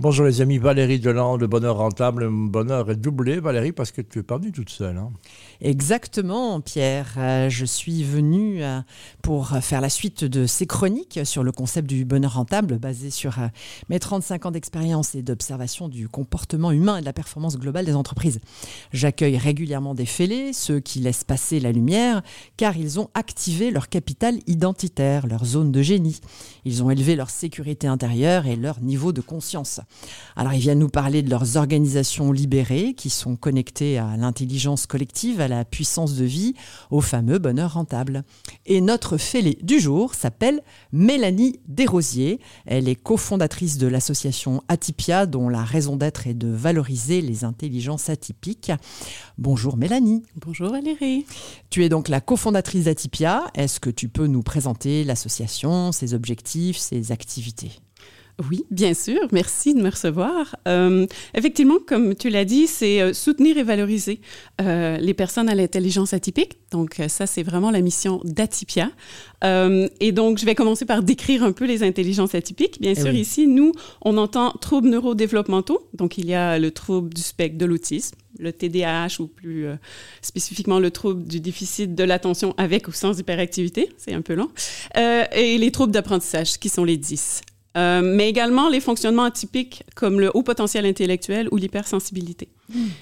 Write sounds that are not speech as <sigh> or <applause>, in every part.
Bonjour les amis, Valérie Deland de Bonheur Rentable. Le bonheur est doublé, Valérie, parce que tu es pas venue toute seule. Hein. Exactement, Pierre. Euh, je suis venue euh, pour faire la suite de ces chroniques sur le concept du bonheur rentable, basé sur euh, mes 35 ans d'expérience et d'observation du comportement humain et de la performance globale des entreprises. J'accueille régulièrement des fêlés, ceux qui laissent passer la lumière, car ils ont activé leur capital identitaire, leur zone de génie. Ils ont élevé leur sécurité intérieure et leur niveau de conscience. Alors ils viennent nous parler de leurs organisations libérées qui sont connectées à l'intelligence collective, à la puissance de vie, au fameux bonheur rentable. Et notre fêlée du jour s'appelle Mélanie Desrosiers. Elle est cofondatrice de l'association Atypia dont la raison d'être est de valoriser les intelligences atypiques. Bonjour Mélanie. Bonjour Valérie. Tu es donc la cofondatrice d'Atypia. Est-ce que tu peux nous présenter l'association, ses objectifs, ses activités? Oui, bien sûr. Merci de me recevoir. Euh, effectivement, comme tu l'as dit, c'est euh, soutenir et valoriser euh, les personnes à l'intelligence atypique. Donc, ça, c'est vraiment la mission d'Atypia. et donc, je vais commencer par décrire un peu les intelligences atypiques. Bien eh sûr, ici, nous, on entend troubles neurodéveloppementaux. Donc, il y a le trouble du spectre de l'autisme, le TDAH ou plus spécifiquement le trouble du déficit de l'attention avec ou sans hyperactivité, c'est un peu long, et les troubles d'apprentissage qui sont les 10. Euh, mais également les fonctionnements atypiques comme le haut potentiel intellectuel ou l'hypersensibilité.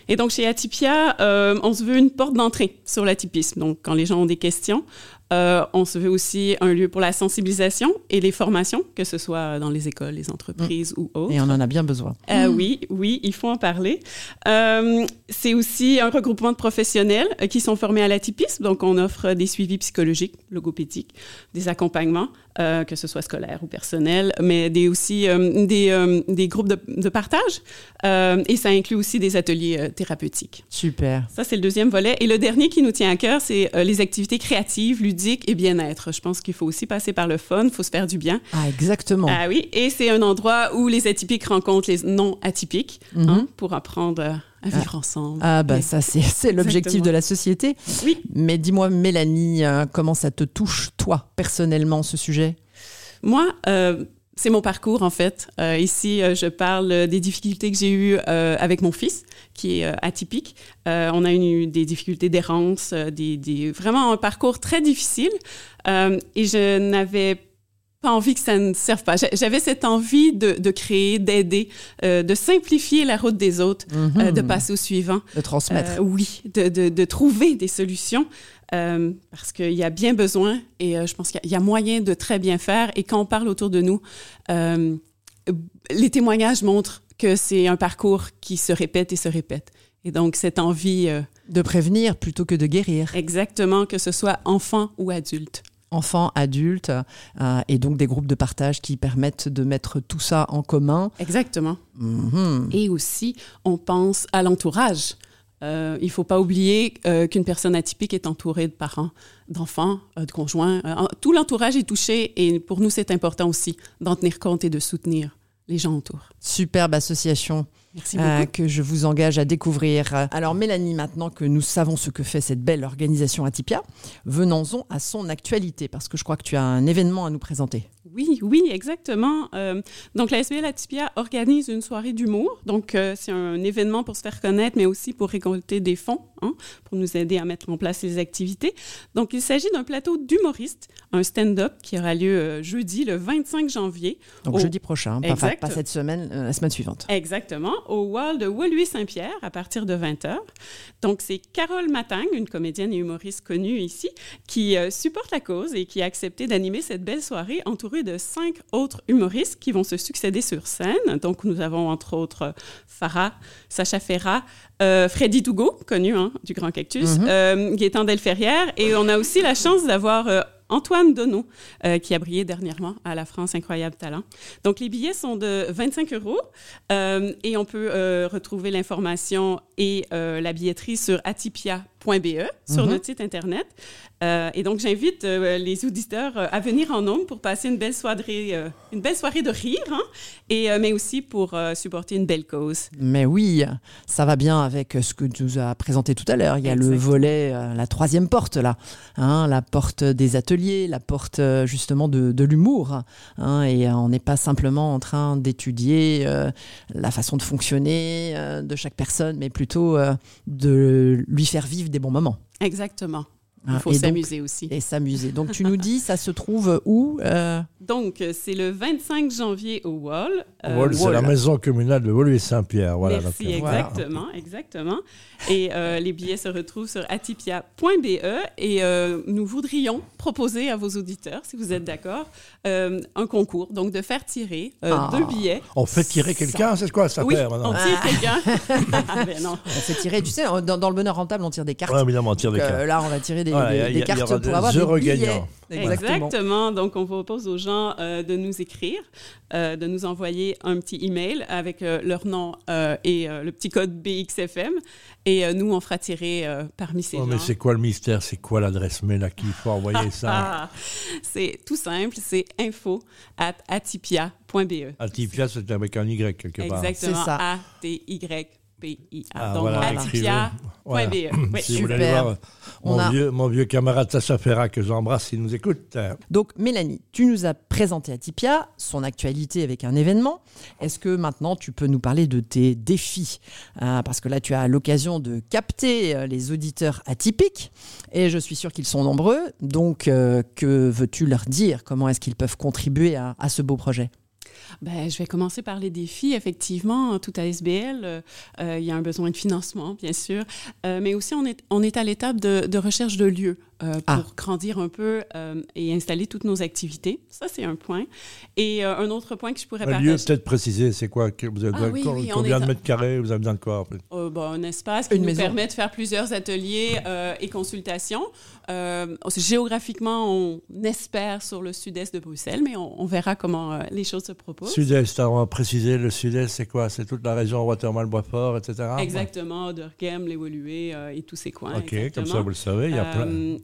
Et donc, chez Atypia, euh, on se veut une porte d'entrée sur l'atypisme. Donc, quand les gens ont des questions, euh, on se veut aussi un lieu pour la sensibilisation et les formations, que ce soit dans les écoles, les entreprises mm. ou autres. Et on en a bien besoin. Euh, Oui, oui, il faut en parler. Euh, c'est aussi un regroupement de professionnels euh, qui sont formés à l'atypisme. Donc, on offre des suivis psychologiques, logopédiques, des accompagnements, euh, que ce soit scolaire ou personnel, mais des, aussi des, des, groupes de, de partage. et ça inclut aussi des ateliers thérapeutiques. Super. Ça, c'est le deuxième volet. Et le dernier qui nous tient à cœur, c'est les activités créatives, et bien-être. Je pense qu'il faut aussi passer par le fun, il faut se faire du bien. Ah, exactement. Ah oui, et c'est un endroit où les atypiques rencontrent les non atypiques hein, mhm. pour apprendre à vivre ah. ensemble. Ah, bah ça, c'est l'objectif de la société. Oui. Mais dis-moi, Mélanie, euh, comment ça te touche, toi, personnellement, ce sujet? Moi, euh, c'est mon parcours, en fait. Euh, ici, euh, je parle des difficultés que j'ai eues euh, avec mon fils, qui est atypique. on a eu des difficultés d'errance, des, des, vraiment un parcours très difficile. et je n'avais pas envie que ça ne serve pas. J'avais cette envie de, de créer, d'aider, de simplifier la route des autres, mm-hmm. de passer au suivant. De transmettre. oui, de, de, de, trouver des solutions. Euh, parce qu'il y a bien besoin et euh, je pense qu'il y, a moyen de très bien faire. Et quand on parle autour de nous, euh, les témoignages montrent que c'est un parcours qui se répète et se répète. Et donc, cette envie... de prévenir plutôt que de guérir. Exactement, que ce soit enfant ou adulte enfants, adultes, et donc des groupes de partage qui permettent de mettre tout ça en commun. Exactement. Mhm. Et aussi, on pense à l'entourage. Euh, il ne faut pas oublier euh, qu'une personne atypique est entourée de parents, d'enfants, euh, de conjoints. tout l'entourage est touché et pour nous, c'est important aussi d'en tenir compte et de soutenir les gens autour. Superbe association. Que je vous engage à découvrir. Alors Mélanie, maintenant que nous savons ce que fait cette belle organisation Atypia, venons-en à son actualité, parce que je crois que tu as un événement à nous présenter. Oui, oui, exactement. Euh, donc, la SBL Atypia organise une soirée d'humour. Donc, euh, c'est un événement pour se faire connaître, mais aussi pour récolter des fonds, hein, pour nous aider à mettre en place les activités. Donc, il s'agit d'un plateau d'humoristes, un stand-up qui aura lieu euh, jeudi, le 25 janvier. Donc, jeudi prochain, pas, pas, cette semaine, la semaine suivante. Exactement, au Wall de Woluwe-Saint-Pierre, à partir de 20h. Donc, c'est Carole Matang, une comédienne et humoriste connue ici, qui supporte la cause et qui a accepté d'animer cette belle soirée entourée de cinq autres humoristes qui vont se succéder sur scène. Donc, nous avons entre autres Farah, Sacha Ferra, euh, Freddy Tougo, connu hein, du Grand Cactus, mm euh, Gaétan Delferrière, et on a aussi la chance d'avoir euh, Antoine Donneau, euh, qui a brillé dernièrement à la France Incroyable Talent. Donc, les billets sont de 25 euros et on peut retrouver l'information et la billetterie sur atipia.com atipia.be sur Mhm. notre site Internet. Euh, et donc, j'invite euh, les auditeurs euh, à venir en nombre pour passer une belle soirée, une belle soirée de rire, hein, et, mais aussi pour supporter une belle cause. Mais oui, ça va bien avec ce que tu nous as présenté tout à l'heure. Il y a le volet, la troisième porte là, hein, la porte des ateliers, la porte justement de, de l'humour. hein, et on n'est pas simplement en train d'étudier la façon de fonctionner de chaque personne, mais plutôt de lui faire vivre des bons moments. Exactement. Il hein. faut s'amuser aussi. Et s'amuser. Donc tu nous dis, ça se trouve où euh, Donc, c'est le 25 janvier au Wall. Euh, Wall, c'est la maison communale de Wall et Saint-Pierre. Voilà, Merci, donc, voilà. exactement, exactement. Et euh, les billets se retrouvent sur atipia.be et euh, nous voudrions proposer à vos auditeurs, si vous êtes d'accord, euh, un concours, donc de faire tirer euh, Ah. deux billets. On fait tirer quelqu'un, c'est quoi ça oui, perd maintenant on tire quelqu'un. <laughs> <laughs> Ah, ben. On fait tirer, tu sais, dans, dans le bonheur rentable, on tire des cartes. Ouais, évidemment, on tire des euh, cartes. là, on va tirer des, Voilà, des- il y a- des cartes aura pour des avoir des billets. gagnants. Exactement. Donc, on propose aux gens euh, de nous écrire, euh, de nous envoyer un petit email avec euh, leur nom euh, et euh, le petit code BXFM. Et euh, nous, on fera tirer euh, parmi ces Oh, gens. mais c'est quoi le mystère? C'est quoi l'adresse mail à qui il faut envoyer ça? <laughs> C'est tout simple, c'est info at atipia.be. Atipia, c'est avec un Y quelque part. Exactement. C'est ça. A-T-Y-P-I-A. Ah, Donc, voilà, atipia.be. Voilà. Oui. Si vous voulez Super. voir On mon, a- vieux, mon vieux camarade Sacha que j'embrasse, il nous écoute. Donc, Mélanie, tu nous as présenté Atipia, son actualité avec un événement. Est-ce que maintenant tu peux nous parler de tes défis? Euh, Parce que là, tu as l'occasion de capter euh, les auditeurs atypiques et je suis sûr qu'ils sont nombreux. Donc, euh, que veux-tu leur dire? Comment est-ce qu'ils peuvent contribuer à, à ce beau projet? Ben, je vais commencer par les défis. Effectivement, tout à SBL, euh, euh, il y a un besoin de financement, bien sûr, Euh, mais aussi on est, on à l'étape de, de recherche de lieux euh, pour Ah. grandir un peu euh, et installer toutes nos activités. Ça, c'est un point. Et euh, un autre point que je pourrais Le partager. lieu, peut-être préciser, c'est quoi que Vous avez Ah besoin de oui, combien de en- mètres carrés Vous avez besoin de quoi en fait? Euh, bon, un espace qui Une nous maison. permet de faire plusieurs ateliers euh, et consultations. Euh, géographiquement, on espère sur le sud-est de Bruxelles, mais on, on verra comment euh, les choses se proposent. Sud-Est, alors, on va préciser, le sud-est, c'est quoi? C'est toute la région Watermal-Boisfort, etc. Exactement, Durghem, l'évolué euh, et tous ces coins. Ok, comme ça, vous le savez, il y a plein.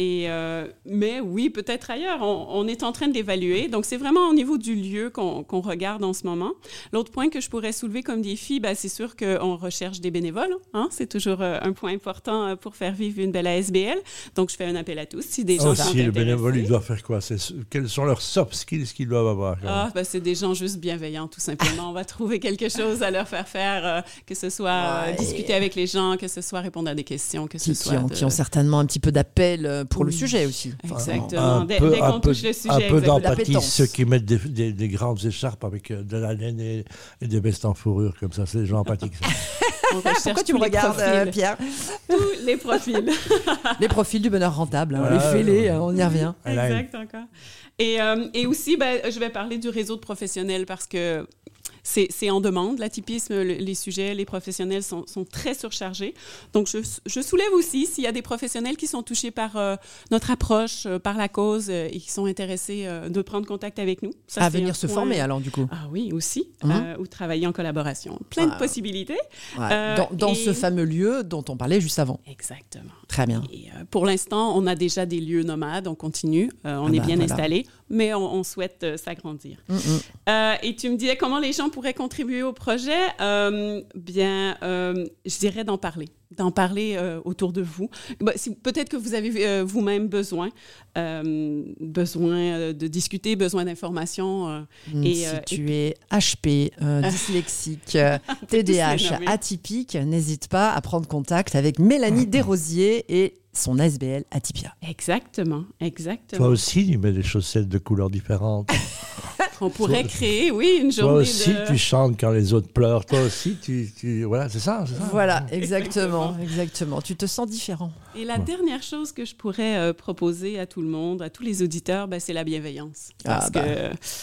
Euh, et, euh, mais oui, peut-être ailleurs. On, on est en train d'évaluer. Donc, c'est vraiment au niveau du lieu qu'on qu'on regarde en ce moment. L'autre point que je pourrais soulever comme défi, ben, c'est sûr qu'on recherche des bénévoles. hein. C'est toujours euh, un point important euh, pour faire vivre une belle ASBL. Donc, je fais un appel à tous. Si des gens sont Aussi, le bénévole, il doit faire quoi? C'est- Quels sont leurs soft skills qu'ils doivent avoir Ah, ben, c'est des gens juste bienveillants, tout simplement. On va trouver quelque chose à leur faire faire, euh, que ce soit euh, Ouais. discuter avec les gens, que ce soit répondre à des questions, que ce qui, soit... qui ont, de- qui ont certainement un petit peu d'appel euh, pour le sujet aussi. Exactement. Un Dès, peu- dès qu'on peu- touche le sujet, Un peu d'empathie, ceux qui mettent des, des- des grandes écharpes avec euh, de la laine et, et des vestes en fourrure, comme ça, c'est des gens empathiques. ça. <laughs> Pourquoi tu me regardes, euh, profils. Pierre tous les profils. <laughs> Les profils du bonheur rentable, hein, Voilà. les fêlés, euh, on y revient. Exact, encore. Et, euh, et aussi, ben, je vais parler du réseau de professionnels parce que c'est en demande. L'atypisme, le- les sujets, les professionnels sont, sont très surchargés. Donc, je, je soulève aussi s'il y a des professionnels qui sont touchés par euh, notre approche, euh, par la cause euh, et qui sont intéressés de prendre contact avec nous. Ça, à venir se point- former alors du coup. Ah oui, aussi. Euh, ou travailler en collaboration. Plein Ah. de possibilités. Ouais. Euh, dans dans et- ce fameux lieu dont on parlait juste avant. Exactement. Très bien. Et, pour l'instant, on a déjà des lieux nomades, on continue, on Ah est bah, bien voilà. installé, mais on, on souhaite euh, s'agrandir. Mm, mm. Euh, et tu me disais comment les gens pourraient contribuer au projet. Euh, bien, euh, je dirais d'en parler, d'en parler autour de vous. Bah, si- Peut-être que vous avez vous-même besoin, besoin de discuter, besoin d'informations. Mm, Et, si tu es HP, <laughs> dyslexique, <laughs> TDAH, atypique, n'hésite pas à prendre contact avec Mélanie Desrosiers et son SBL Atypia. Exactement, Toi exactement. aussi, tu mets des chaussettes de couleurs différentes. <laughs> On pourrait créer, oui, une Toi journée aussi, de... tu chantes quand les autres pleurent. Toi aussi, tu. tu- voilà, c'est ça, c'est ça. Voilà, exactement, exactement. Tu te sens différent. Et la dernière chose que je pourrais euh, proposer à tout le monde, à tous les auditeurs, ben, c'est la bienveillance. Parce Ah, bah. que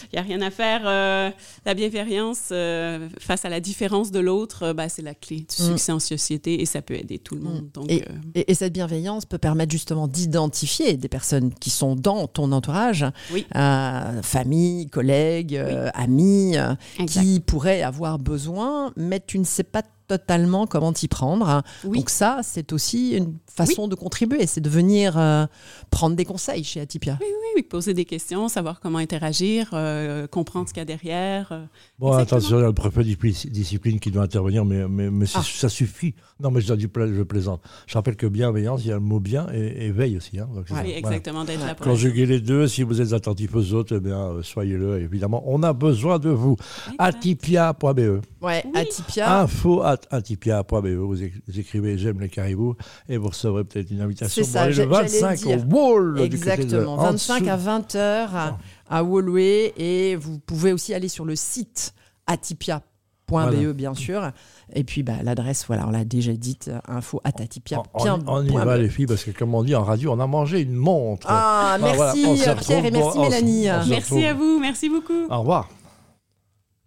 il n'y a rien à faire. euh, la bienveillance euh, face à la différence de l'autre, euh, ben, c'est la clé du Mm. succès en société et ça peut aider tout le monde. Donc, Et, euh, et- et cette bienveillance peut permettre justement d'identifier des personnes qui sont dans ton entourage, Oui. euh, famille, collègues, euh, amis, euh, qui pourraient avoir besoin, mais tu ne sais pas totalement comment t'y prendre. Oui. Donc ça, c'est aussi une façon de contribuer, c'est de venir euh, prendre des conseils chez Atipia. Oui, oui, poser des questions, savoir comment interagir, euh, comprendre ce qu'il y a derrière. euh. Bon, Exactement. attention, il y a le préfet discipline qui doit intervenir, mais, mais, Ah. ça suffit. Non, mais je, dis pla- je plaisante. Je rappelle que bienveillance, il y a le mot bien et, et veille aussi. Hein, donc. Oui, Voilà. exactement, d'être là pour Conjuguez les deux. Si vous êtes attentif aux autres, eh bien, euh, soyez-le. Évidemment, on a besoin de vous. Atipia.be. Ouais, Oui. Atipia. Info at atipia.be. Vous, éc- vous écrivez J'aime les caribous et vous recevrez peut-être une invitation pour ça, aller le j'ai- j'allais 25 au. Wall. du côté de- Exactement, en 25 dessous. à 20 heures à, à Woluwe et vous pouvez aussi aller sur le site atipia.be Voilà. bien sûr. Et puis bah, l'adresse, voilà, on l'a déjà dite, euh, info at atipia. On, on- on y va, les filles, parce que comme on dit en radio, on a mangé une montre. Ah, Ah, merci Pierre et merci pour- on se- Mélanie. on se Merci retrouve. à vous, merci beaucoup. Au revoir.